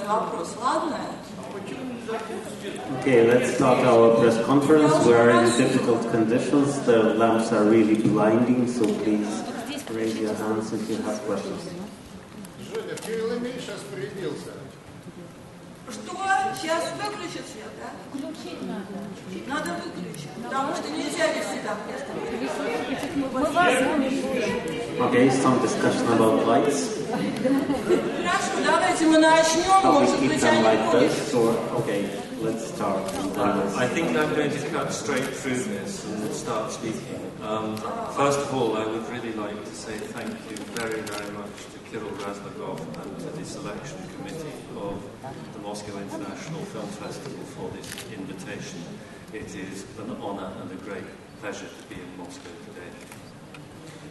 кто задает вопрос, ладно? Okay, let's start our press conference. We are in difficult conditions. The lamps are really blinding, so please raise your hands if you have questions. Женя, Кирилл Ильич распорядился. Что? Сейчас выключат свет, да? Включить надо. Надо выключить, потому что нельзя вести так Okay, some discussion about lights. Хорошо, давайте мы начнем, How we может keep быть, them они like будут. this, or okay, let's start. And then we'll I think I'm going to cut straight through this and start speaking. Um, first of all, I would really like to say thank you very, very much to Kirill Razlogov and the selection committee of the Moscow International Film Festival for this invitation. It is an honor and a great pleasure to be in Moscow today.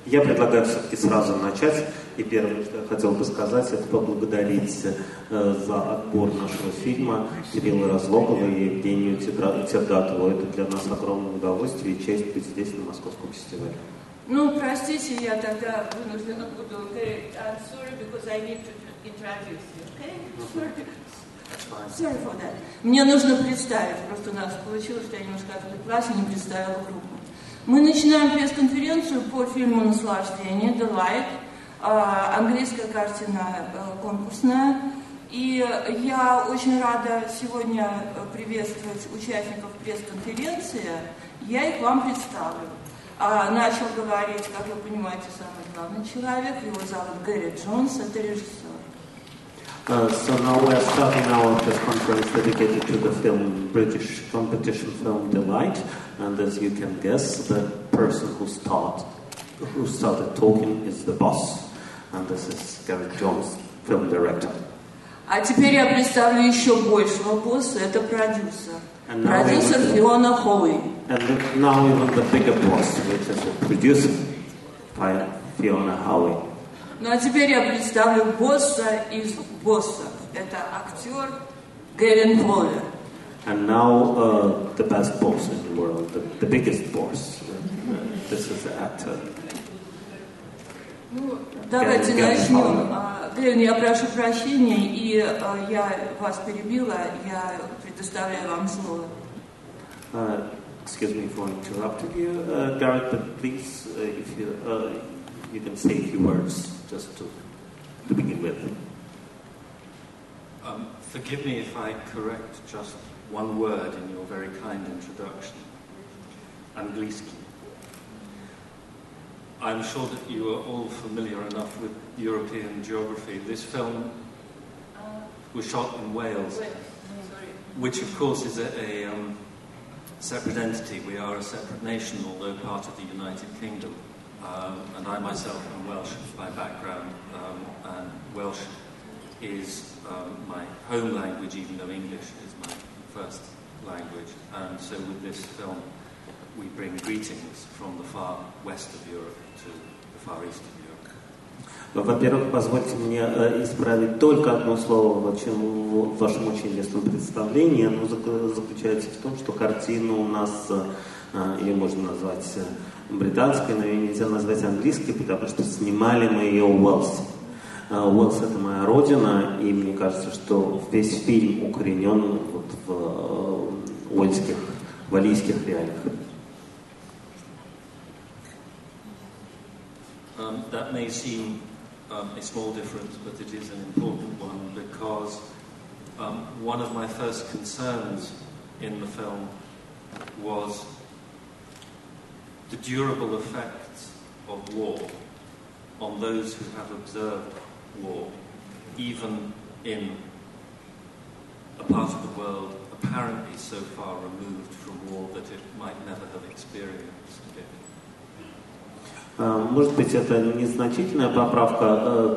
Я предлагаю все-таки сразу начать. И первое, что я хотел бы сказать, это поблагодарить э, за отбор нашего фильма Кирилла Разлогова и Евгению Тердатову. Это для нас огромное удовольствие и честь быть здесь, на Московском фестивале. Ну, простите, я тогда вынуждена буду говорить, I'm sorry, because I need to introduce you, okay? Sorry. Sorry for that. Мне нужно представить, просто у нас получилось, что я немножко отвлеклась и не представила группу. Мы начинаем пресс-конференцию по фильму «Наслаждение», «The Light», а, английская картина э, конкурсная. И я очень рада сегодня приветствовать участников пресс-конференции. Я их вам представлю. А, начал говорить, как вы понимаете, самый главный человек. Его зовут Гэри Джонс, это режиссер. Uh, so now we are starting our press conference dedicated to the film British competition film Delight, and as you can guess, the person who start who started talking is the boss, and this is Gareth Jones, film director. А теперь я представлю еще большего босса, это продюсер. Продюсер Фиона Холли. And the- now even the bigger boss, which is the producer, Fi- Fiona Howie. Ну а теперь я представлю босса из боссов. Это актер Гевин Фоллер. And now uh, the best boss in the world, the, the biggest boss. Uh, this is the actor. Ну, давайте Гевин начнем. Фоллер. А, Гевин, я прошу прощения, и а, я вас перебила, я предоставляю вам слово. Uh, excuse me for interrupting you, uh, Garrett, but please, uh, if you uh, you can say a few words just to to begin with. Um, forgive me if I correct just one word in your very kind introduction. Angliski. I'm sure that you are all familiar enough with European geography. This film was shot in Wales, which of course is a, a um, separate entity. We are a separate nation, although part of the United Kingdom. Um, and I myself am Welsh by background, um, and Welsh is um, my home language, even though English is my first language. And so with this film, we bring greetings from the far west of Europe to the far east of Europe. Во-первых, позвольте мне э, исправить только одно слово в вашем, очень известном представлении. Оно зак- заключается в том, что картина у нас, э, э, ее можно назвать британской, но ее нельзя назвать английской, потому что снимали мы ее в Уэлсе. Э, Уэлс это моя родина, и мне кажется, что весь фильм укоренен вот в уэльских, валийских реалиях. Um, that may seem um, a small difference, but it is an important one because um, one of my first concerns in the film was the durable effects of war on those who have observed war, even in a part of the world apparently so far removed from war that it might never have experienced it. Э, Может быть, это незначительная поправка,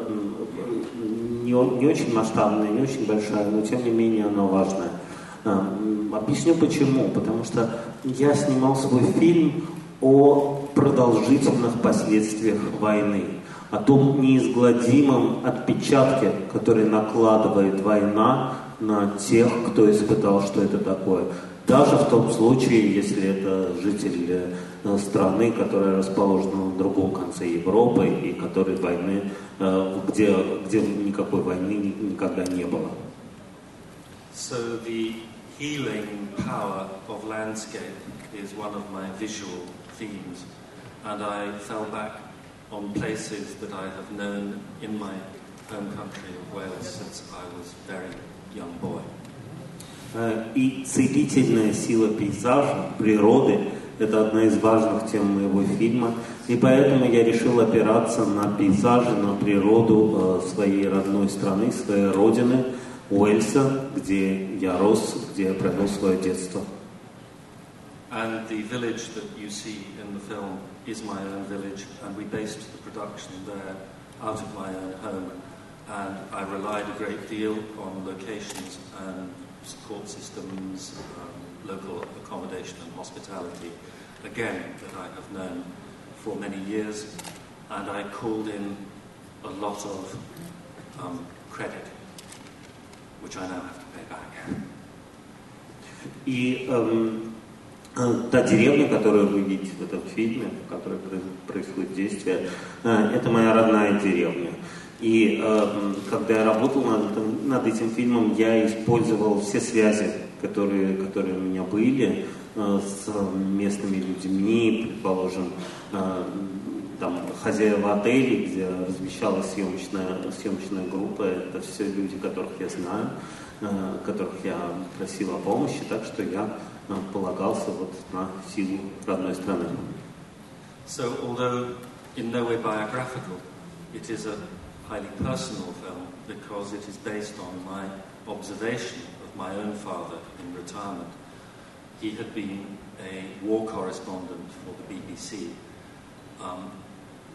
не, не очень масштабная, не очень большая, но тем не менее она важная. М, Объясню почему. Потому что я снимал свой фильм о продолжительных последствиях войны, о том неизгладимом отпечатке, который накладывает война на тех, кто испытал, что это такое. Даже в том случае, если это житель э, страны, которая расположена на другом конце Европы и которой войны, э, где, где никакой войны никогда не было. So the healing power of landscape is one of my visual themes, and I fell back on places that I have known in my home country of Wales since I was very young boy. Э, и целительная сила пейзажа, природы – это одна из важных тем моего фильма. И поэтому я решил опираться на пейзажи, на природу э, своей родной страны, своей родины, Уэльса, где я рос, где я провел свое детство. And the village that you see in the film is my own village, and we based the production there out of my own home. And I relied a great deal on locations and support systems, um, local accommodation and hospitality, again, that I have known for many years. And I called in a lot of um, credit, which I now have to pay back. И эм, э, та деревня, которую вы видите в этом фильме, в которой происходит действие, э, это моя родная деревня. И э, когда я работал над, над этим фильмом, я использовал все связи, которые, которые у меня были э, с местными людьми, предположим, э, там, хозяева отелей, где размещалась съемочная, съемочная группа, это все люди, которых я знаю, э, которых я просил о помощи, так что я э, полагался вот на силу родной страны. So, although in no way biographical, it is a highly personal film because it is based on my observation of my own father in retirement. He had been a war correspondent for the BBC, um,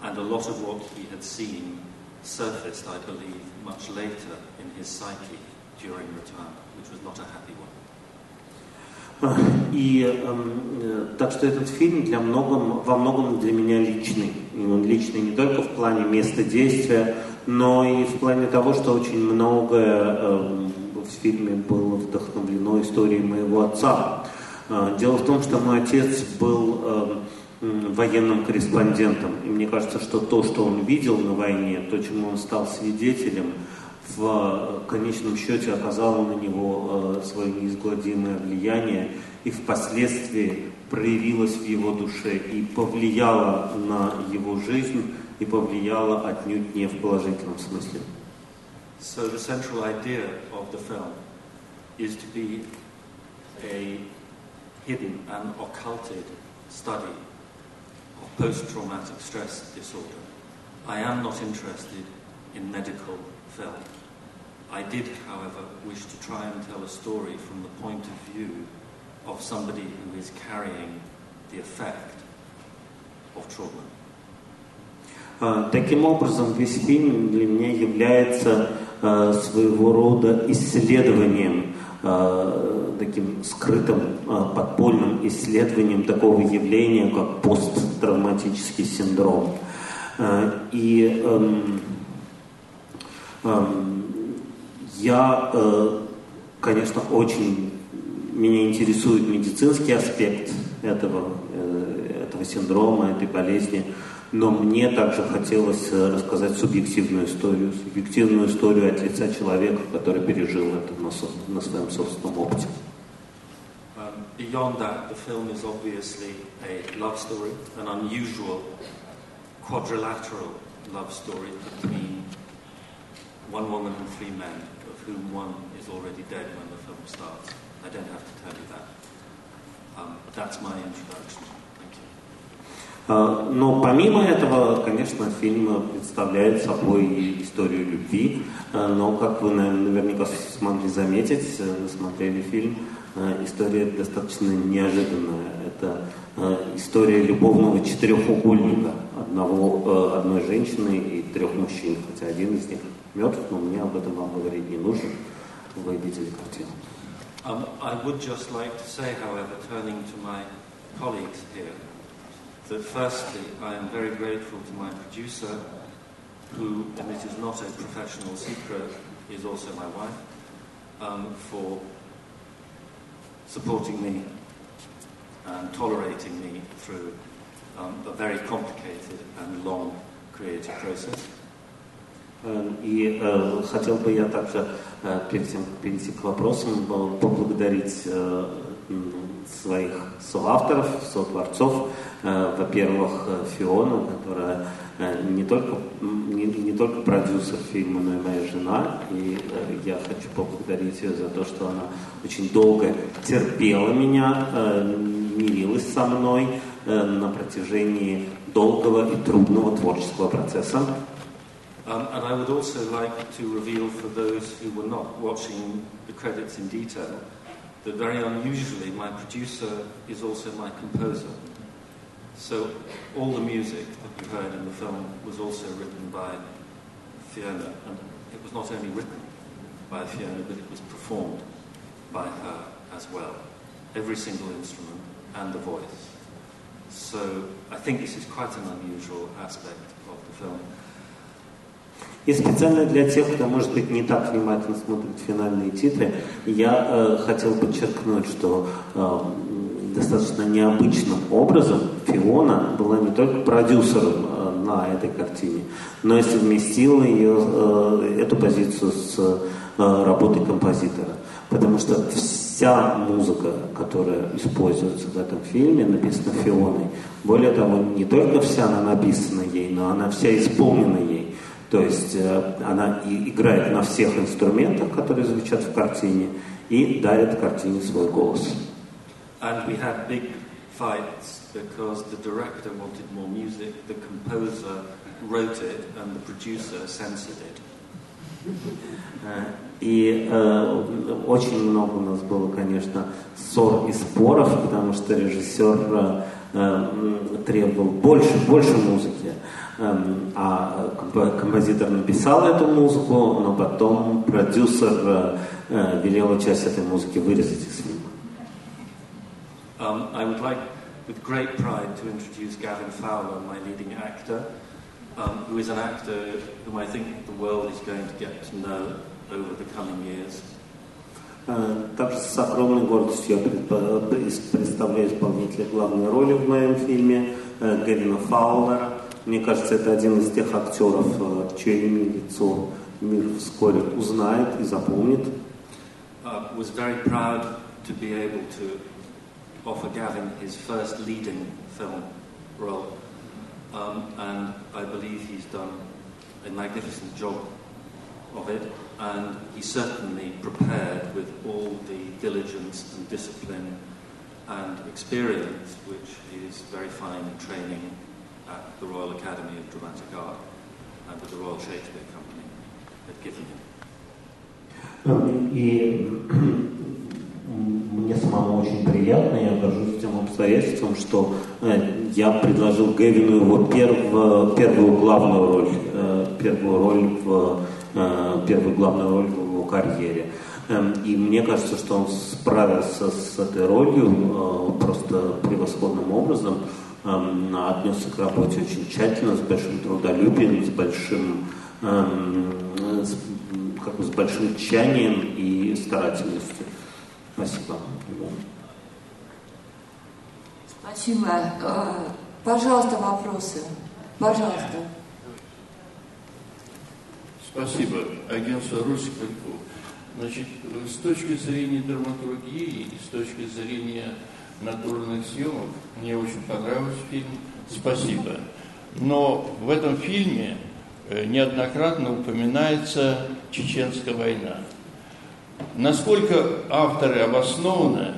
and a lot of what he had seen surfaced, I believe, much later in his psyche during retirement, which was not a happy one. И э, так что этот фильм для многом, во многом для меня личный. И он личный не только в плане места действия, но и в плане того, что очень многое э, в фильме было вдохновлено историей моего отца. Э, дело в том, что мой отец был э, военным корреспондентом. И мне кажется, что то, что он видел на войне, то, чему он стал свидетелем, в конечном счете оказало на него э, свое неизгладимое влияние и впоследствии проявилось в его душе и повлияло на его жизнь и повлияло отнюдь не в положительном смысле. So the central idea of the film is to be a hidden and occulted study of post-traumatic stress disorder. I am not interested in medical film. I did, however, wish to try and tell a story from the point of view of somebody who is carrying the effect of trauma. Таким образом, весь фильм для меня является своего рода исследованием, таким скрытым, подпольным исследованием такого явления, как посттравматический синдром. И я, конечно, очень меня интересует медицинский аспект этого, этого синдрома, этой болезни. Но мне также хотелось э, рассказать субъективную историю, субъективную историю от лица человека, который пережил это на, на своем собственном опыте. Um. Um, that's my introduction. А, но помимо этого, конечно, фильм представляет собой историю любви. А, но, как вы наверняка смогли заметить, э, смотрели фильм, а, история достаточно неожиданная. Это история любовного четырехугольника одного, э, одной женщины и трех мужчин, хотя один из них мертв, но мне об этом вам говорить не нужно. Вы видели картину. Um, I would just like to say, however, turning to my colleagues here, that firstly, I am very grateful to my producer, who, and it is not a professional secret, is also my wife, um, for supporting me and tolerating me through um, a very complicated and long creative process. И э, хотел бы я также, э, перед тем, как перейти к вопросам, поблагодарить э, своих соавторов, сотворцов. Э, во-первых, Фиона, которая э, не только, не, не только продюсер фильма, но и моя жена. И э, я хочу поблагодарить ее за то, что она очень долго терпела меня, э, мирилась со мной э, на протяжении долгого и трудного творческого процесса. Um, and that very unusually my producer is also my composer. So all the music that you heard in the film was also written by Fiona, and it was not only written by Fiona, but it was performed by her as well. Every single instrument and the voice. So I think this is quite an unusual aspect of the film. И специально для тех, кто, может быть, не так внимательно смотрит финальные титры, я э, хотел подчеркнуть, что э, достаточно необычным образом Фиона была не только продюсером э, на этой картине, но и совместила ее, э, эту позицию с э, работой композитора. Потому что вся музыка, которая используется в этом фильме, написана Фионой. Более того, не только вся она написана ей, но она вся исполнена ей. То есть э, она и играет на всех инструментах, которые звучат в картине, и дарит картине свой голос. And we had big fights because the director wanted more music, the composer wrote it, and the producer censored it. Э, и э, очень много у нас было, конечно, ссор и споров, потому что режиссер э, э, требовал больше, больше музыки. А композитор написал эту музыку, но потом продюсер велел часть этой музыки вырезать из фильма. Um, I would like, with great pride, to introduce Gavin Fowler, my leading actor, um, who is an actor whom I think the world is going to get to know over the coming years. Также с огромной гордостью я представляю исполнителя главной роли в моем фильме Гевина Фаулера. Мне кажется, это один из тех актеров, чье имя и лицо мир вскоре узнает и запомнит. Uh, was very proud to be able to offer Gavin his first leading film role, um, and I believe he's done a magnificent job of it, and he certainly prepared with all the diligence and discipline and experience which is very fine in training at the Royal Academy of Dramatic Art and at the Royal Shakespeare Company had given him. И мне самому очень приятно, я горжусь тем обстоятельством, что я предложил Гевину его перв, первую главную роль, первую роль в первую главную роль в его карьере. И мне кажется, что он справился с этой ролью просто превосходным образом отнесся к работе очень тщательно, с большим трудолюбием, с большим, с, как бы с большим тщанием и старательностью. Спасибо. Спасибо. Пожалуйста, вопросы. Пожалуйста. Спасибо. Агентство Русикальку. Значит, с точки зрения драматургии и с точки зрения натурных съемок. Мне очень понравился фильм. Спасибо. Но в этом фильме э, неоднократно упоминается Чеченская война. Насколько авторы обоснованно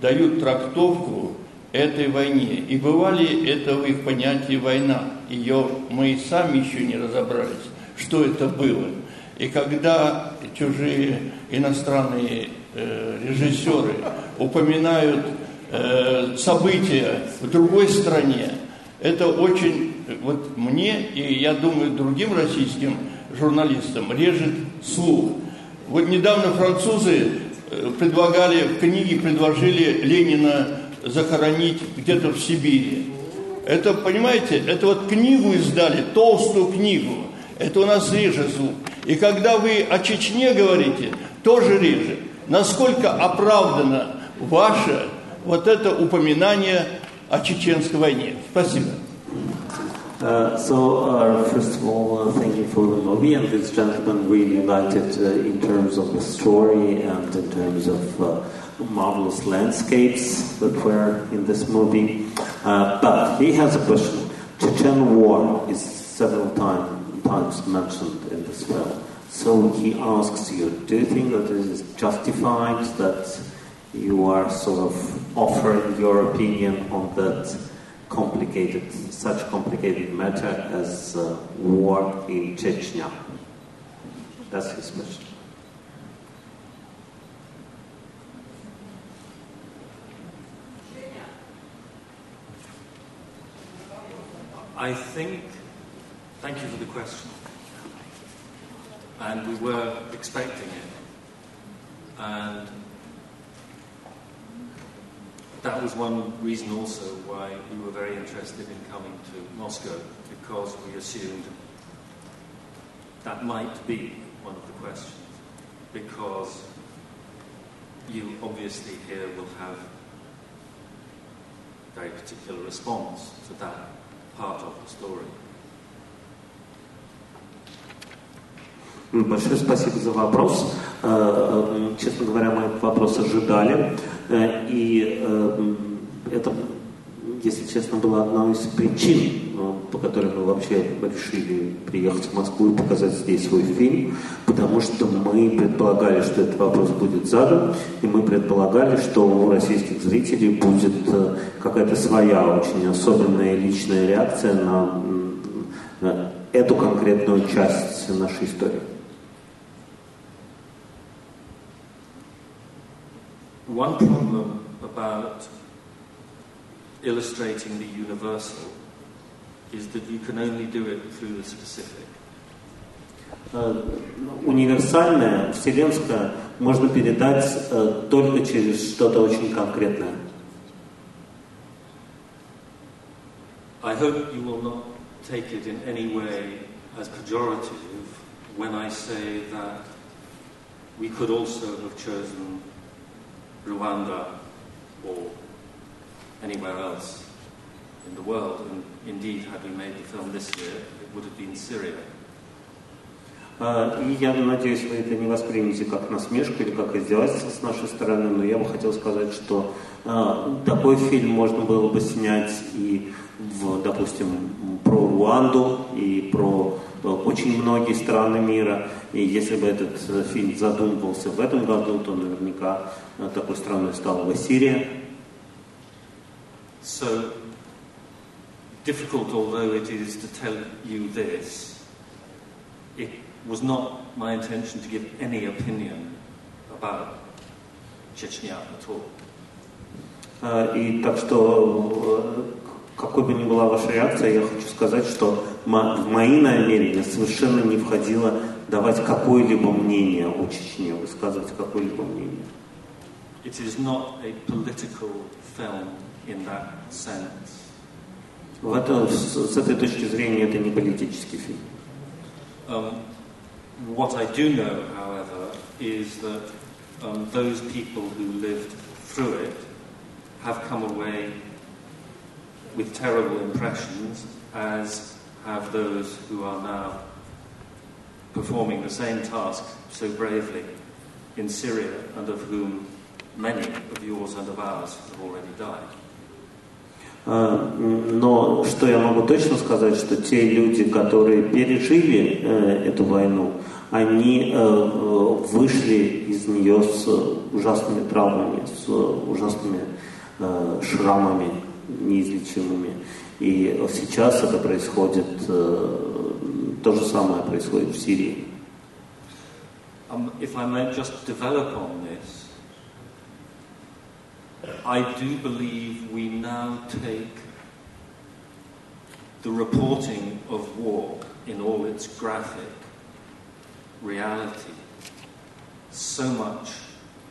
дают трактовку этой войне? И бывали это в их понятии война? Ее мы и сами еще не разобрались, что это было. И когда чужие иностранные э, режиссеры упоминают события в другой стране, это очень, вот мне и я думаю другим российским журналистам режет слух. Вот недавно французы э, предлагали, в книге предложили Ленина захоронить где-то в Сибири. Это, понимаете, это вот книгу издали, толстую книгу. Это у нас реже звук. И когда вы о Чечне говорите, тоже реже. Насколько оправдано ваше вот это упоминание о чеченской войне? Спасибо. Uh, so, uh, first of all, uh, thank you for the movie, and this gentleman really liked it uh, in terms of the story and in terms of uh, marvelous landscapes that were in this movie. Uh, but he has a question. Chechen War is several time, times mentioned in this film. So he asks you, do you think that it is justified that you are sort of offering your opinion on that complicated, such complicated matter as uh, war in Chechnya. That's his question. I think, thank you for the question. And we were expecting it. And that was one reason also why we were very interested in coming to Moscow, because we assumed that might be one of the questions. Because you obviously here will have a very particular response to that part of the story. Большое спасибо за вопрос. Э, э, честно говоря, мы этот вопрос ожидали. Э, и это, если честно, была одна из причин, по которой мы вообще решили приехать в Москву и показать здесь свой фильм, потому что мы предполагали, что этот вопрос будет задан, и мы предполагали, что у российских зрителей будет какая-то своя, очень особенная личная реакция на, на эту конкретную часть нашей истории. one problem about illustrating the universal is that you can only do it through the specific. Универсальное, вселенское можно передать только через что-то очень конкретное. I hope you will not take it in any way as pejorative when I say that we could also have chosen Rwanda or anywhere else in the world. And indeed, had we made the film this year, it would have been Syria. И я надеюсь, вы это не воспримете как насмешку или как издевательство с нашей стороны, но я бы хотел сказать, что э, такой фильм можно было бы снять и, в, допустим, про Руанду, и про очень многие страны мира. И если бы этот фильм задумывался в этом году, то наверняка такой страной стала бы Сирия. So, difficult although it is to tell you this, it was not my intention to give any opinion about Chechnya at all. И так что какой бы ни была ваша реакция, я хочу сказать, что в мои намерения совершенно не входило давать какое-либо мнение о Чечне, высказывать какое-либо мнение. It is not a political film in that sense. В это, с, с этой точки зрения это не политический фильм. Um, what I do know, however, is that um, those people who lived through it have come away with terrible impressions, as have those who are now performing the same task so bravely in Syria, and of whom many of yours and of ours have already died. Но что я могу точно сказать, что те люди, которые пережили э, эту войну, они э, вышли из нее с ужасными травмами, с ужасными э, шрамами, неизлечимыми. И сейчас это происходит, то же самое происходит в Сирии. Um, if I may just develop on this, I do believe we now take the reporting of war in all its graphic reality so much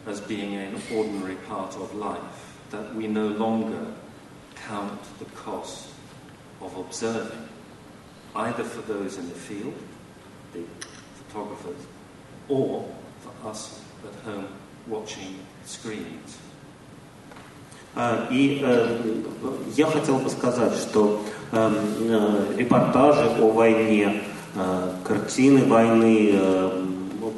as being an ordinary part of life that we no longer count the cost of observing, either for those in the field, the photographers, or for us at home watching screens. И э, я хотел бы сказать, что э, э, репортажи о войне, э, картины войны, э,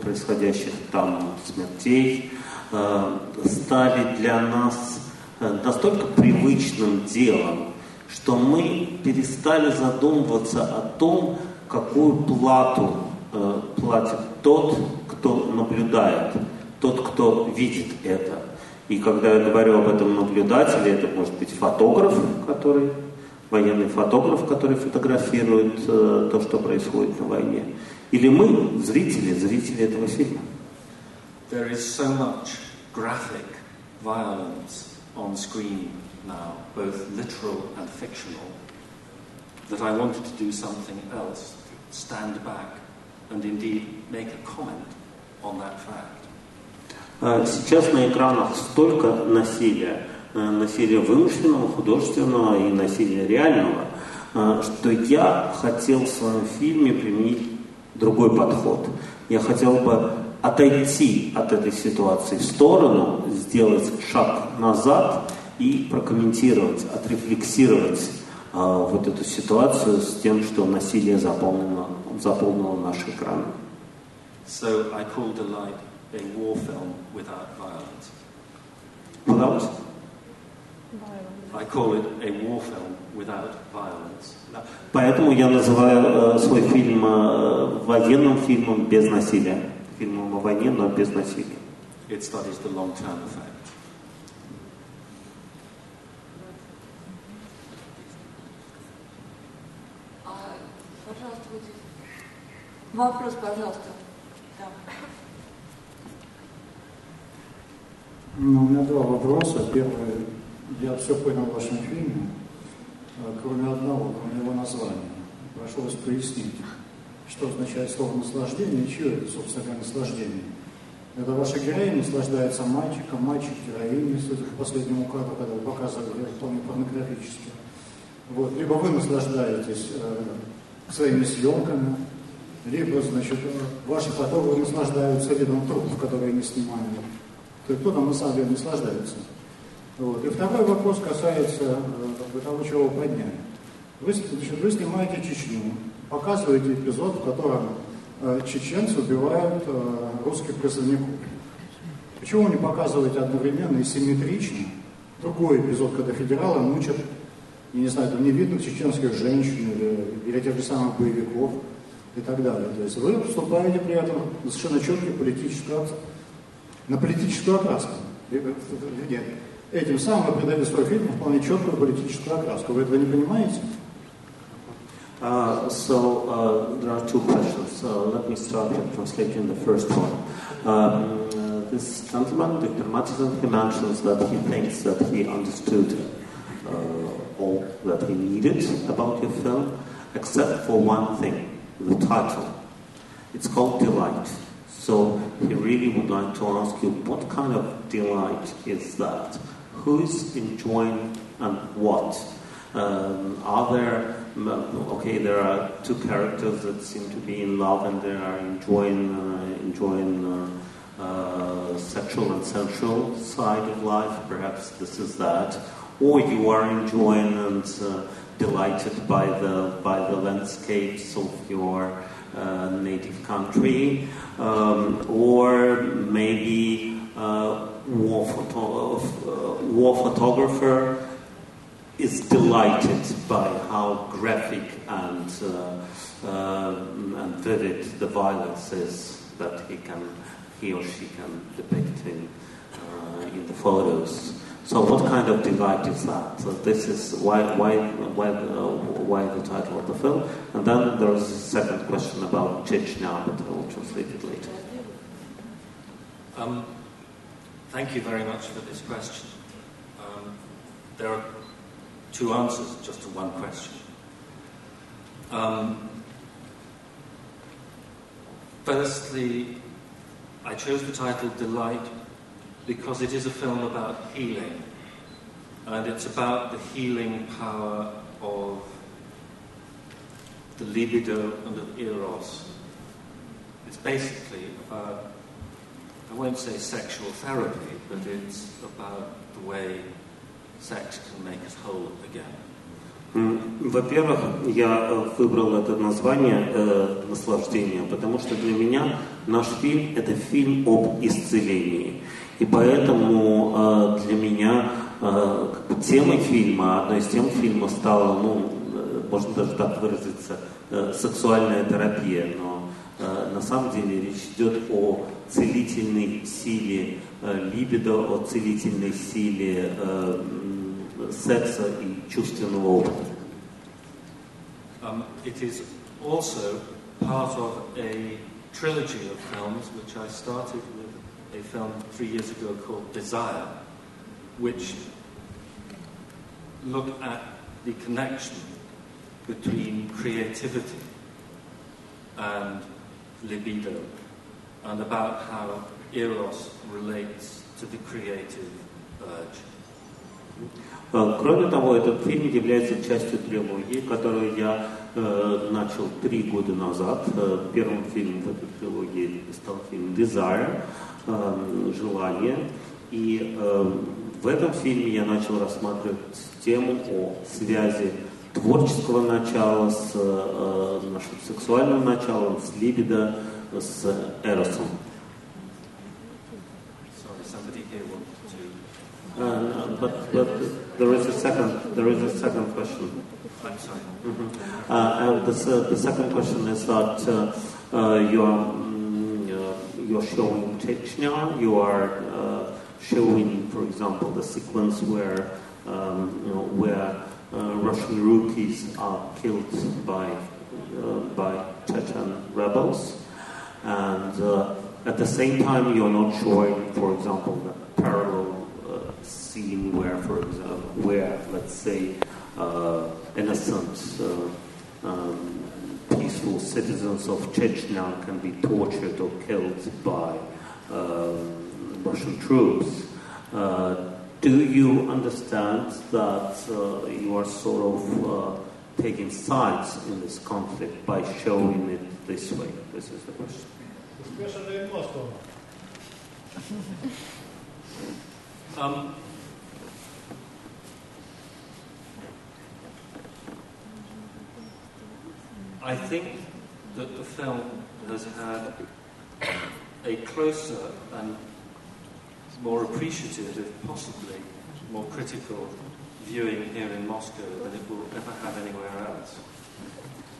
происходящих там смертей, э, стали для нас э, настолько привычным делом, что мы перестали задумываться о том, какую плату э, платит тот, кто наблюдает, тот, кто видит это. И когда я говорю об этом наблюдателе, это может быть фотограф, который, военный фотограф, который фотографирует э, то, что происходит на войне. Или мы, зрители, зрители этого фильма. There is so much graphic violence on screen now, both literal and fictional, that I wanted to do something else, stand back and indeed make a comment on that fact. А сейчас на экранах столько насилия, э, насилия вымышленного, художественного и насилия реального, э, что я хотел в своем фильме применить другой подход. Я хотел бы отойти от этой ситуации в сторону, сделать шаг назад и прокомментировать, отрефлексировать э, вот эту ситуацию с тем, что насилие заполнило, заполнило наши экраны. So I call Delight a war film without violence. Without? I call it a war film without violence. Поэтому я называю э, свой фильм э, военным фильмом без насилия. Войне, но без насилия. It studies the long-term effect. А, пожалуйста. Вопрос, пожалуйста. Да. Ну, у меня два вопроса. Первый, я все понял в вашем фильме, э, кроме одного, кроме его названия. Прошу вас пояснить, что означает слово наслаждение чье это, собственно говоря, наслаждение. Это ваша героиня наслаждается мальчиком, мальчик героиней, судя по последнему кадру, когда вы показывали, вполне порнографически. Вот. Либо вы наслаждаетесь э, своими съемками, либо, значит, э, ваши фотографы наслаждаются видом трупов, которые они снимают. То есть кто там на самом деле наслаждается. Вот. И второй вопрос касается э, того, чего вы подняли. Вы, значит, вы снимаете Чечню, показываете эпизод, в котором э, чеченцы убивают э, русских призывников. Почему вы не показываете одновременно и симметрично другой эпизод, когда федералы мучат, я не знаю, там невидных чеченских женщин или, или тех же самых боевиков и так далее. То есть вы вступаете при этом на совершенно четкий политический на политическую окраску. Нет. Этим самым вы придаете свой фильм вполне четкую политическую окраску. Вы этого не понимаете? Uh, so uh, there are two questions. Let me start with translating the first one. Um, uh, this gentleman, Dr. Matison, he mentions that he thinks that he understood uh, all that he needed about your film, except for one thing, the title. It's called Delight. So he really would like to ask you, what kind of delight is that? Who is enjoying and what? Um, are there okay? There are two characters that seem to be in love and they are enjoying uh, enjoying uh, uh, sexual and sensual side of life. Perhaps this is that, or you are enjoying and delighted by the by the landscapes of your uh, native country, um, or maybe uh, war, photo- uh, war photographer is delighted by how graphic and, uh, um, and vivid the violence is that he can, he or she can depict in, uh, in the photos. So, what kind of delight is that? So this is why, why, why, uh, why the title of the film. And then there is a second question about Chechnya, but I will translate it later. Um, thank you very much for this question. Um, there are two answers just to one question. Um, firstly, I chose the title Delight because it is a film about healing, and it's about the healing power of the libido and the eros. It's basically, uh, I won't say sexual therapy, but it's about the way Во-первых, я э, выбрал это название э, «Наслаждение», потому что для меня наш фильм – это фильм об исцелении. И поэтому э, для меня э, темой фильма, одной из тем фильма стала, ну, э, можно даже так выразиться, э, сексуальная терапия. Но на самом деле речь идет о целительной силе э, либидо, о целительной силе э, секса и чувственного опыта. Um, it is also part of a trilogy of films which I started with a film three years ago called Desire, which look at the connection between creativity and libido and about how eros relates to the creative urge. Э, Кроме того, этот фильм является частью трилогии, которую я э, начал три года назад. Э, Первым фильмом в этой трилогии стал фильм «Desire», э, «Желание». И э, в этом фильме я начал рассматривать тему о связи творческого начала с э, нашим сексуальным началом, с либидо, с эросом. Sorry, somebody here wanted to. Uh, but, but there is a second, there is a second question. I'm sorry. Uh, and the, se- the second question is that uh, uh, you are mm, uh, you're showing Chechnya, you are uh, showing, for example, the sequence where um, you know, where uh, Russian rookies are killed by uh, by Chechen rebels, and uh, at the same time you're not showing, for example, the parallel uh, scene where, for example, where let's say uh, innocent, uh, um, peaceful citizens of Chechnya can be tortured or killed by um, Russian troops. Uh, do you understand that uh, you are sort of uh, taking sides in this conflict by showing it this way? This is the question. Especially in Moscow. Um, I think that the film has had a closer and more appreciative, if possibly more critical, viewing here in Moscow than it will ever have anywhere else.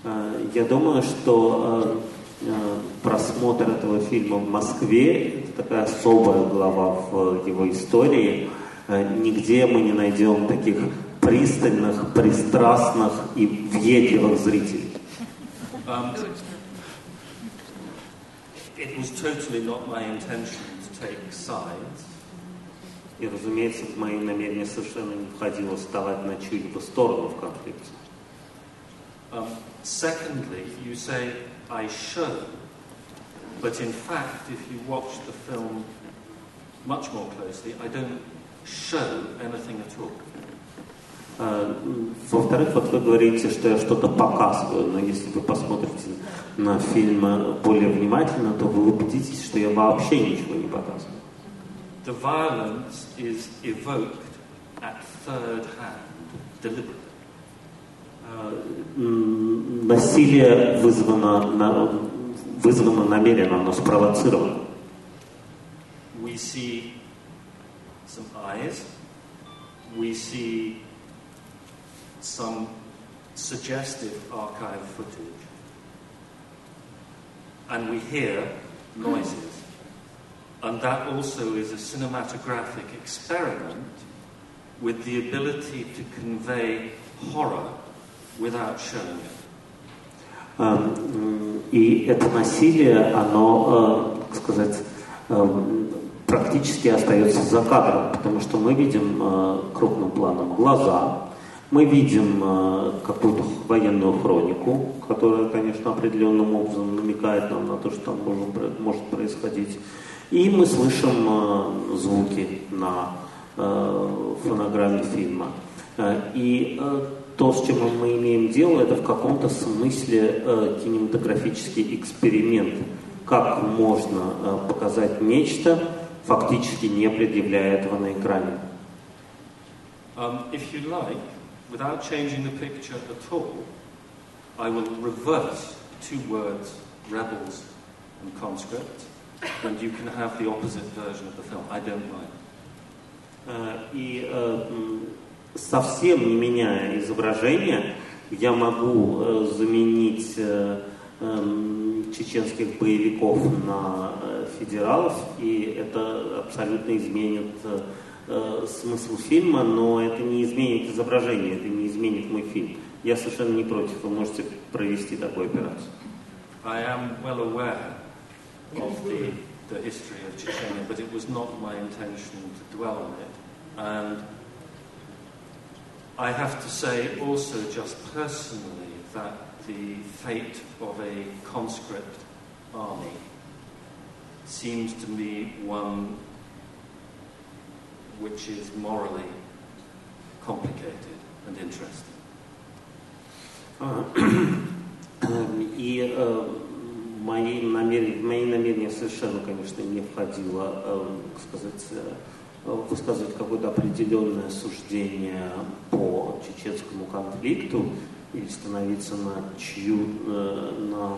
Э, Я думаю, что э, э, просмотр этого фильма в Москве это такая особая глава в его истории. Нигде мы не найдем таких пристальных, пристрастных и въедливых зрителей. Um, it was totally not my intention take sides. И, разумеется, в мои намерения совершенно не входило вставать на чью-либо сторону в конфликте. Um, secondly, you say, I show. But in fact, if you watch the film much more closely, I don't show anything at all. М, Во-вторых, вот вы говорите, что я что-то показываю, но если вы посмотрите на фильм э, более внимательно, то вы убедитесь, что я вообще ничего не показываю. The violence is evoked at third hand, deliberately. М, Насилие вызвано, на- вызвано намеренно, оно спровоцировано. We see some eyes, we see some suggestive archive footage, and we hear noises. And that also is a cinematographic experiment with the ability to convey horror without showing it. Эм, м, И это насилие, оно, э, как сказать, эм, практически остается за кадром, потому что мы видим э, крупным планом глаза, мы видим э, какую-то военную хронику, которая, конечно, определенным образом намекает нам на то, что там может, про- может происходить. И мы слышим э, звуки на э, фонограмме фильма. И то, с чем мы имеем дело, это в каком-то смысле кинематографический эксперимент. Как можно показать нечто, фактически не предъявляя этого на экране. Um, if you like, without changing the picture at all, I will reverse two words, rebels and conscript, and you can have the opposite version of the film. I don't mind. Uh, и uh, совсем не меняя изображение, я могу uh, заменить um, чеченских боевиков на федералов, и это абсолютно изменит э, смысл фильма, но это не изменит изображение, это не изменит мой фильм. Я совершенно не против, вы можете провести такую операцию. I am well aware of the, the history of Chechnya, but it was not my intention to dwell on it. And I have to say also just personally that the fate of a conscript army seems to me one which is morally complicated and interesting. И э, мои намерения, мои намерения совершенно, конечно, не входило, э, сказать, э, высказывать какое-то определенное суждение по чеченскому конфликту или становиться на чью, э, на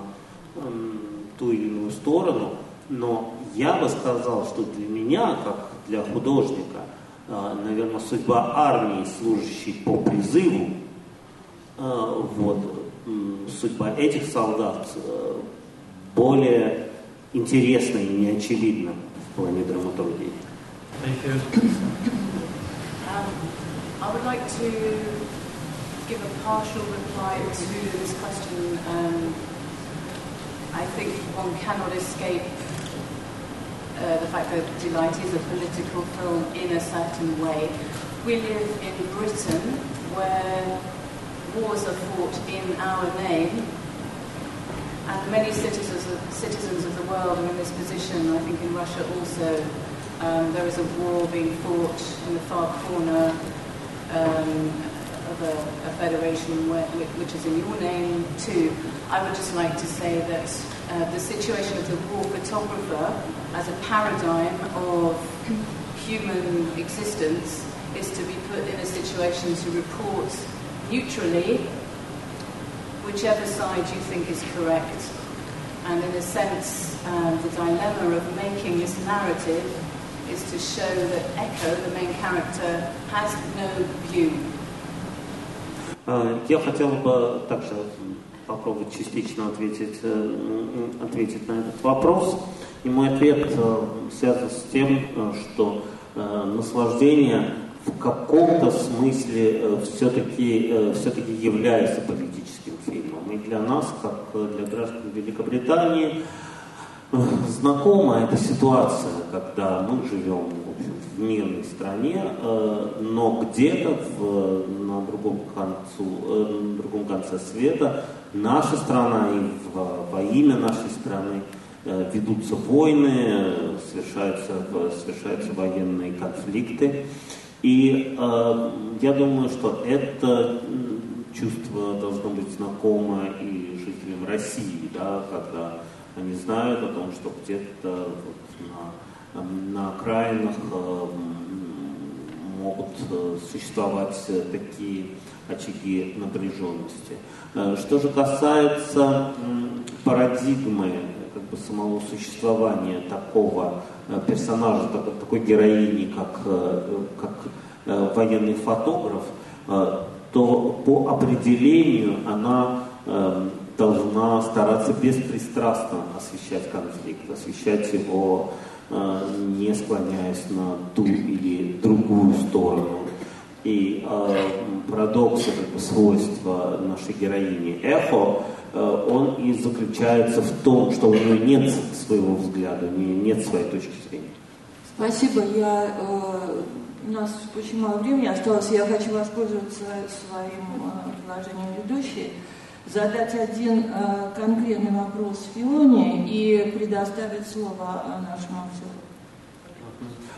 э, ту или иную сторону. Но я бы сказал, что для меня, как для художника, наверное, судьба армии, служащей по призыву, вот, судьба этих солдат более интересна и неочевидна в плане драматургии. Um, I would like to give a partial reply to this question. Um, I think one cannot escape uh, the fact that Delight is a political film in a certain way. We live in Britain where wars are fought in our name, and many citizens of, citizens of the world are in this position. I think in Russia also um, there is a war being fought in the far corner um, of a, a federation where, which is in your name too. I would just like to say that uh, the situation of the war photographer as a paradigm of human existence is to be put in a situation to report neutrally whichever side you think is correct. And in a sense, uh, the dilemma of making this narrative is to show that Echo, the main character, has no view. Я хотел бы также попробовать частично ответить, ответить на этот вопрос. И мой ответ связан с тем, что наслаждение в каком-то смысле все-таки все является политическим фильмом. И для нас, как для граждан Великобритании, знакома эта ситуация, когда мы живем мирной стране, но где-то на другом, концу, на другом конце света наша страна и во имя нашей страны ведутся войны, совершаются, совершаются военные конфликты. И э, я думаю, что это чувство должно быть знакомо и жителям России, да, когда они знают о том, что где-то вот на, на окраинах э, могут существовать такие очаги напряженности. Что же касается парадигмы как бы самого существования такого персонажа, такой героини, как, как военный фотограф, то по определению она должна стараться беспристрастно освещать конфликт, освещать его, не склоняясь на ту или другую сторону. И э, парадокс, как бы свойства нашей героини Эхо, э, он и заключается в том, что у нее нет своего взгляда, у нее нет своей точки зрения. Спасибо. Я, э, у нас очень мало времени осталось. Я хочу воспользоваться своим э, предложением ведущей, задать один э, конкретный вопрос Фионе и предоставить слово нашему актеру.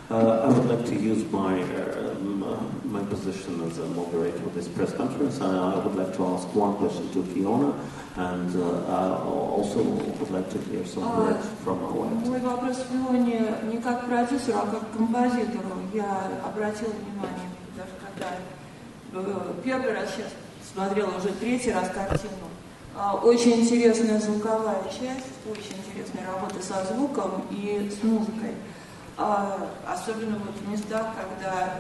Uh, I would like to use my um, uh, my position as a moderator of this press conference. I would like to ask one question to Fiona, and uh, I also would like to hear some words from our Мой вопрос Фионе не как продюсеру, а как композитору. Я обратила внимание, даже когда первый раз сейчас смотрела уже третий раз картину. Очень интересная звуковая часть, очень интересная работа со звуком и с музыкой. Особенно вот в местах, когда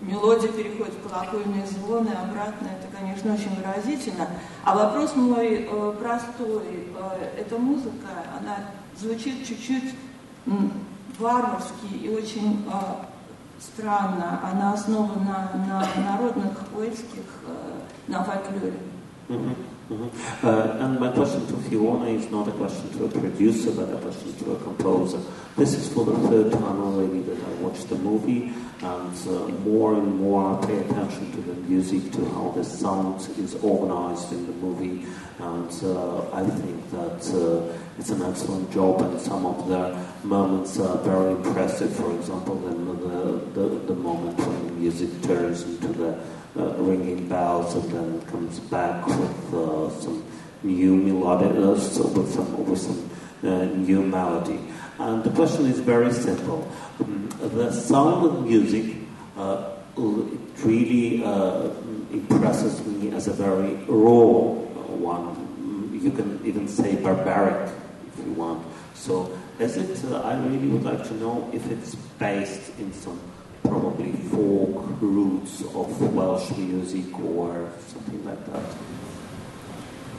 мелодия переходит в колокольные звоны, обратно, это, конечно, очень выразительно. А вопрос мой э, простой. Э, эта музыка, она звучит чуть-чуть варварски и очень странно. Она основана на народных уэльских, э, на фольклоре. Mm-hmm. Mm-hmm. Uh, and my question to Fiona is not a question to a producer, but a question to a composer. This is for the third time already that I watched the movie, and uh, more and more I pay attention to the music, to how the sound is organized in the movie, and uh, I think that uh, it's an excellent job, and some of the moments are very impressive. For example, the, the, the moment when the music turns into the uh, ringing bells and then comes back with uh, some new melodic, uh, so with some, with some uh, new melody. And the question is very simple. Um, the sound of music uh, it really uh, impresses me as a very raw one. You can even say barbaric if you want. So, is it? I really would like to know if it's based in some probably folk roots of Welsh music or something like that?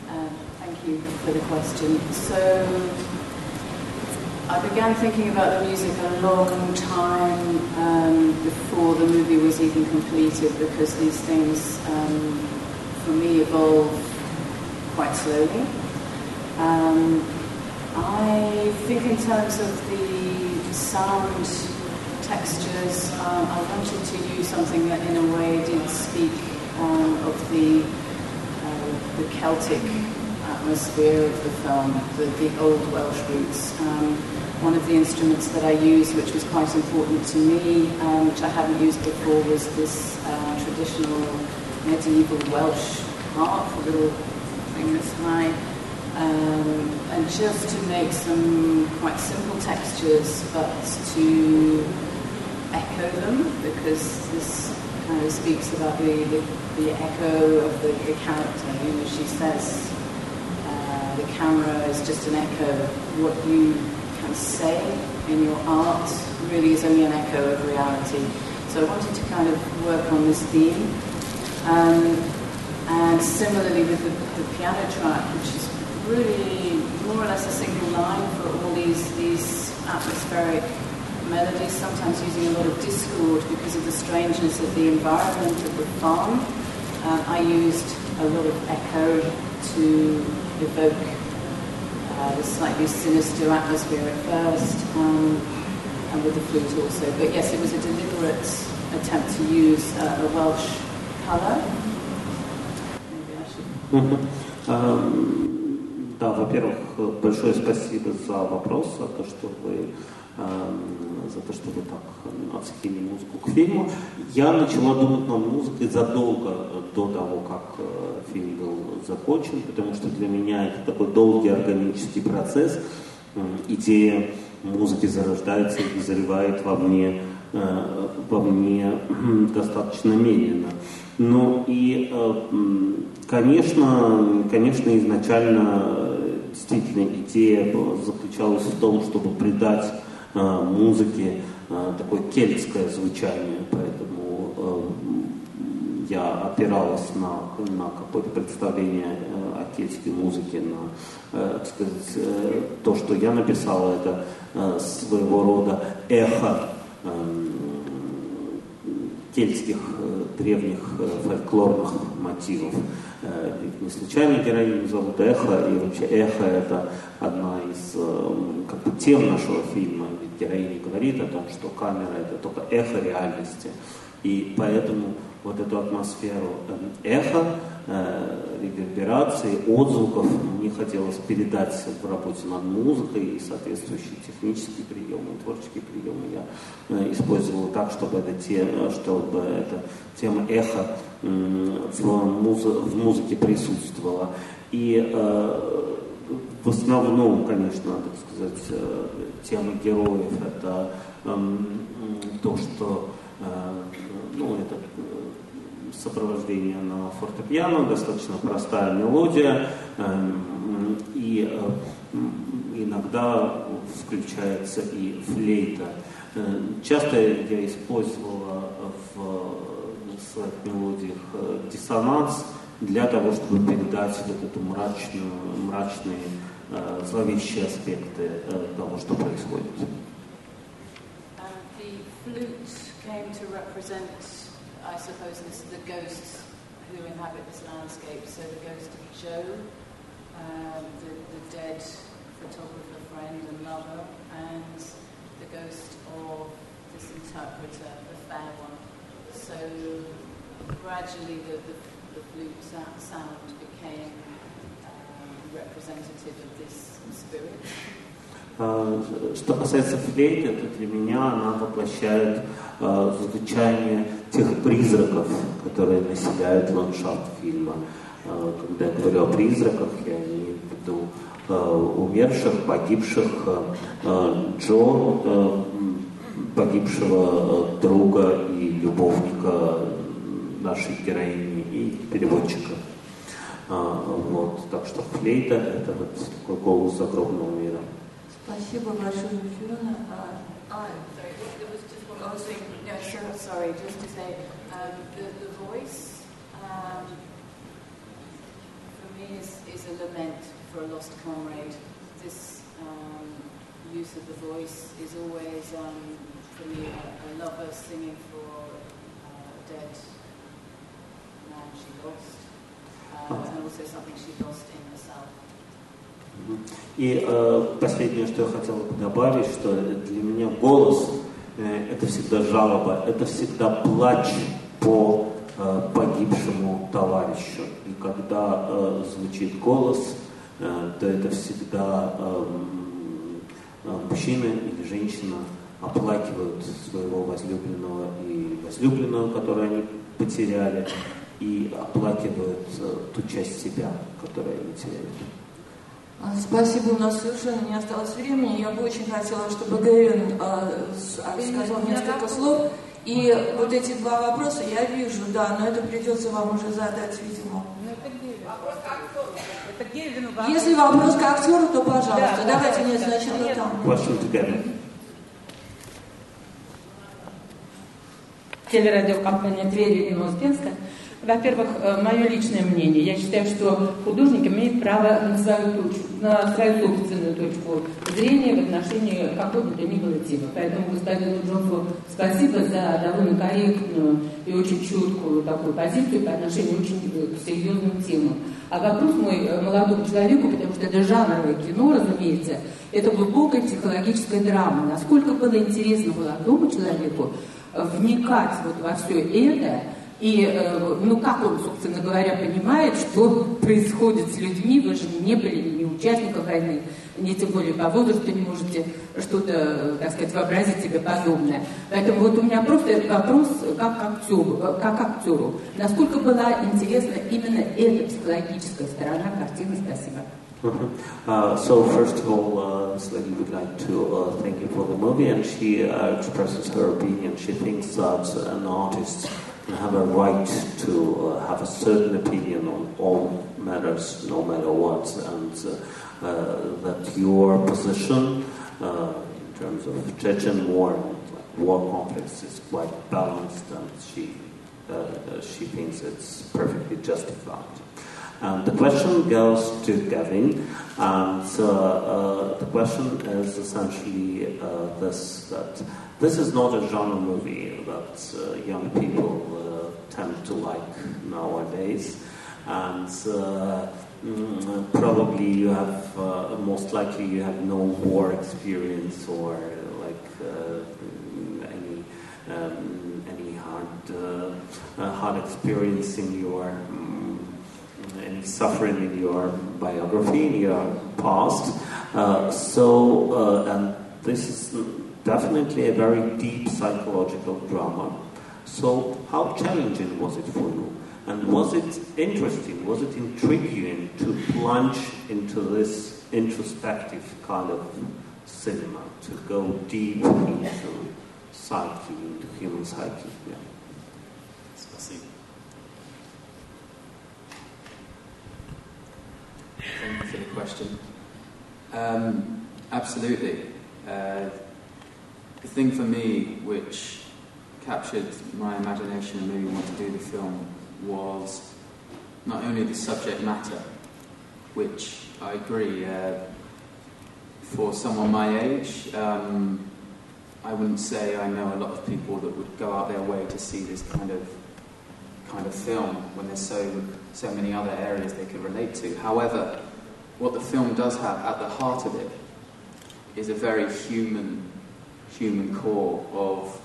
Uh, thank you for the question. So, I began thinking about the music a long time um, before the movie was even completed because these things, um, for me, evolve quite slowly. Um, I think in terms of the sound textures. Um, I wanted to use something that, in a way, did speak um, of the uh, the Celtic atmosphere of the film, the, the old Welsh roots. Um, one of the instruments that I used, which was quite important to me, um, which I hadn't used before, was this uh, traditional medieval Welsh harp, a little thing that's high. Um, and just to make some quite simple textures, but to echo them because this kind of speaks about the, the, the echo of the, the, character. You know, she says uh, the camera is just an echo. Of what you can say in your art really is only an echo of reality. So I wanted to kind of work on this theme. Um, and similarly with the, the piano track, which is really more or less a single line for all these, these atmospheric melodies, sometimes using a lot of discord because of the strangeness of the environment of the farm. Uh, I used a lot of echo to evoke uh, the slightly sinister atmosphere at first, um, and with the flute also. But yes, it was a deliberate attempt to use uh, a Welsh colour. Maybe I should. Да, во-первых, большое спасибо за вопрос, за то, что вы за то, что вы так оценили музыку к фильму. Я начала думать над музыкой задолго до того, как фильм был закончен, потому что для меня это такой долгий органический процесс. Идея музыки зарождается и вызревает во мне, во мне достаточно медленно. Ну и, конечно, конечно, изначально действительно идея заключалась в том, чтобы придать Э, музыки, э, такое кельтское звучание, поэтому э, я опиралась на, на какое-то представление о кельтской музыке, на так сказать, то, что я написала, это своего рода эхо кельтских древних фольклорных мотивов. Не случайно героиню зовут Эхо, и вообще Эхо это одна из как бы, тем нашего фильма героиня говорит о том, что камера это только эхо реальности. И поэтому вот эту атмосферу эм, эхо реверберации, отзвуков. Мне хотелось передать в работе над музыкой и соответствующие технические приемы, творческие приемы я использовал так, чтобы, это те, чтобы эта тема эха в, муз, в музыке присутствовала. И в основном, конечно, так сказать, тема героев это то, что ну, это сопровождение на фортепиано, достаточно простая мелодия, эм, и э, иногда включается и флейта. Э, часто я использовала в своих мелодиях э, диссонанс для того, чтобы передать вот эту мрачную, мрачные, зловещие аспекты того, что происходит. And the flute came to represent I suppose, this, the ghosts who inhabit this landscape. So the ghost of Joe, um, the, the dead photographer friend and lover, and the ghost of this interpreter, the fair one. So gradually the, the, the flute sound became um, representative of this spirit. Что касается флейты, то для меня она воплощает э, звучание тех призраков, которые населяют ландшафт фильма. Э, когда я говорю о призраках, я имею в виду э, умерших, погибших э, Джо, э, погибшего друга и любовника нашей героини и переводчика. А, вот, так что флейта – это вот такой голос загробного мира. Спасибо большое, Фиона. Ah, sorry, there was just one more thing. Yeah, sure, sorry, just to say, um, the, the voice, um, for me, is, is a lament for a lost comrade. This um, use of the voice is always, um, for me, a, a lover singing for uh, a dead И э, последнее, что я хотел бы добавить, что для меня голос э, это всегда жалоба, это всегда плач по э, погибшему товарищу. И когда э, звучит голос, э, то это всегда э, э, мужчина или женщина оплакивают своего возлюбленного и возлюбленную, которую они потеряли, и оплакивают э, ту часть себя, которую они теряют. А, спасибо, у нас совершенно не осталось времени. Я бы очень хотела, чтобы Гэвин э, сказал несколько слов. И вот эти два вопроса я вижу, да, но это придется вам уже задать, видимо. Если вопрос к актеру, то пожалуйста. Да, Давайте, нет, значит, вот там. Question together. Телерадиокомпания «Тверь» Ирина Успенская. Во-первых, э, мое личное мнение. Я считаю, что художник имеет право на свою, точку, на свою собственную точку зрения в отношении какой бы то ни было темы. Поэтому господину Джонсу спасибо за довольно корректную и очень чуткую такую позицию по отношению очень к серьезным темам. А вопрос мой э, молодому человеку, потому что это жанровое кино, разумеется, это глубокая психологическая драма. Насколько было интересно молодому человеку вникать вот во все это, и, э, ну, как он, собственно говоря, понимает, что происходит с людьми, вы же не были ни участником войны, ни тем более по возрасту не можете что-то, так сказать, вообразить себе подобное. Поэтому вот у меня просто вопрос как актеру, как актеру. Насколько была интересна именно эта психологическая сторона картины? Спасибо. Uh, so first of all, uh, this lady would like to uh, thank you for the movie, and she uh, expresses her opinion. She thinks that an artist have a right to uh, have a certain opinion on all matters, no matter what, and uh, uh, that your position uh, in terms of Chechen war, war conflicts, is quite balanced, and she she thinks it's perfectly justified. And the question goes to Gavin, and the question is essentially this: that this is not a genre movie that uh, young people uh, tend to like nowadays. And uh, mm, probably you have, uh, most likely you have no war experience or like uh, any, um, any hard, hard experience in your, um, and suffering in your biography, in your past. So, and this is definitely a very deep psychological drama. So, how challenging was it for you? And was it interesting, was it intriguing to plunge into this introspective kind of cinema, to go deep into psyche, into human psyche? Yeah. Thank you for the question. Um, absolutely. Uh, the thing for me which captured my imagination and made me want to do the film was not only the subject matter, which I agree, uh, for someone my age, um, I wouldn't say I know a lot of people that would go out their way to see this kind of kind of film when there's so so many other areas they could relate to. However, what the film does have at the heart of it is a very human human core of,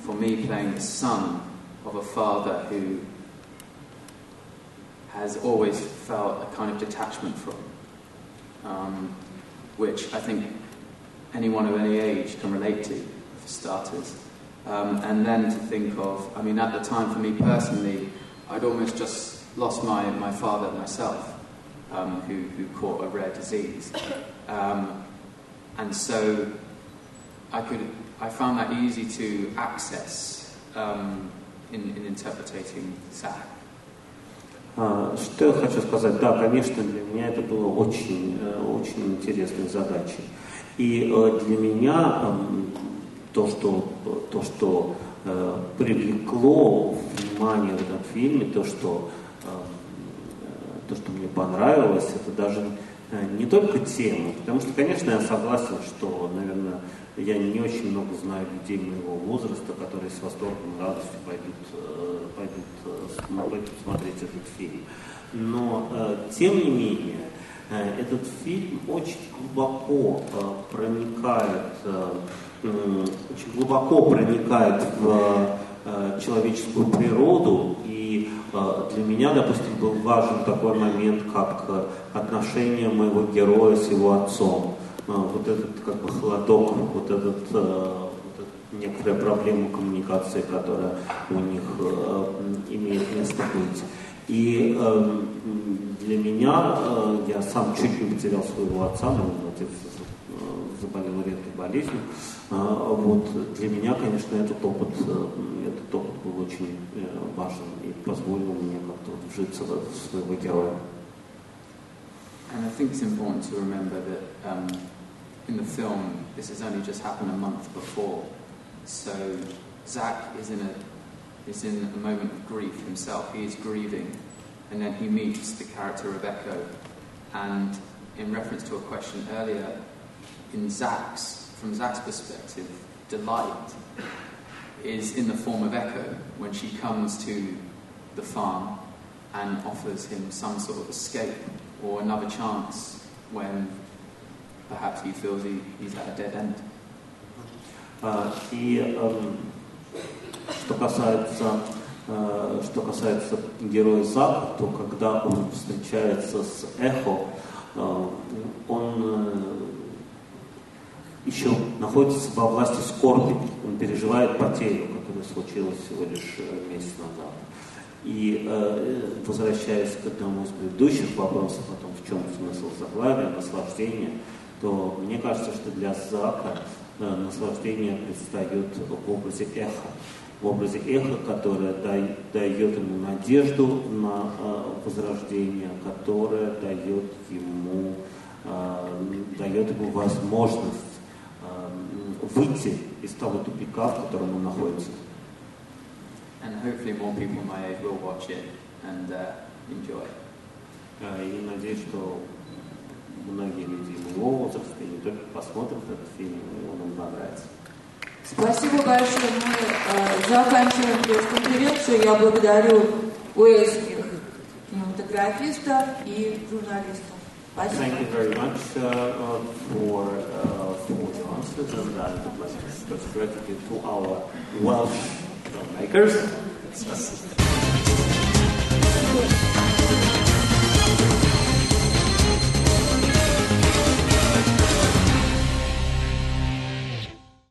for me, playing the son of a father who has always felt a kind of detachment from, um, which I think anyone of any age can relate to, for starters. Um, and then to think of, I mean, at the time for me personally, I'd almost just lost my, my father myself, um, who, who caught a rare disease. Um, and so I could, I found that easy to access um, in, in interpreting Zach. Что я хочу сказать? Да, конечно, для меня это было очень, очень интересной задачей. И для меня то, что, то, что привлекло внимание в этом фильме, то, что, то, что мне понравилось, это даже не только тема, потому что, конечно, я согласен, что, наверное, я не очень много знаю людей моего возраста, которые с восторгом и радостью пойдут, э, пойдут, э, пойдут смотреть этот фильм. Но, э, тем не менее, этот фильм очень глубоко проникает, очень глубоко проникает в человеческую природу, для меня, допустим, был важен такой момент, как отношение моего героя с его отцом вот этот как бы холодок, вот этот э, некоторая проблема коммуникации, которая у них э, имеет место быть. И э, для меня, э, я сам чуть не потерял своего отца, мой отец э, заболел редкой болезнью. Э, вот для меня, конечно, этот опыт, э, этот опыт был очень э, важен и позволил мне как-то вжиться в своего героя. And I think it's important to remember that um, in the film, this has only just happened a month before. So Zach is in a is in a moment of grief himself. He is grieving, and then he meets the character of Echo. And in reference to a question earlier, in Zach's from Zach's perspective, delight is in the form of Echo when she comes to the farm and offers him some sort of escape or another chance when perhaps he feels he, he's at a dead end. И что касается что касается героя Зак, то когда он встречается с Эхо, он еще находится во власти скорби, он переживает потерю, которая случилась всего лишь месяц назад. И возвращаясь к одному из предыдущих вопросов о том, в чем смысл заглавия, наслаждения, то мне кажется, что для Зака э, наслаждение предстает в образе эха. В образе эха, которое дает ему надежду на э, возрождение, которое дает ему, э, дает ему возможность э, выйти из того тупика, в котором он находится. And hopefully more people my age will watch it and uh, enjoy. И надеюсь, что многие люди моего возраста и не только посмотрят этот фильм, и он им понравится. Спасибо большое. Мы э, заканчиваем пресс-конференцию. Я благодарю уэльских кинематографистов и журналистов. Thank you very much uh, uh, for, uh, for your answers, and uh, it was, gratitude to our Welsh filmmakers.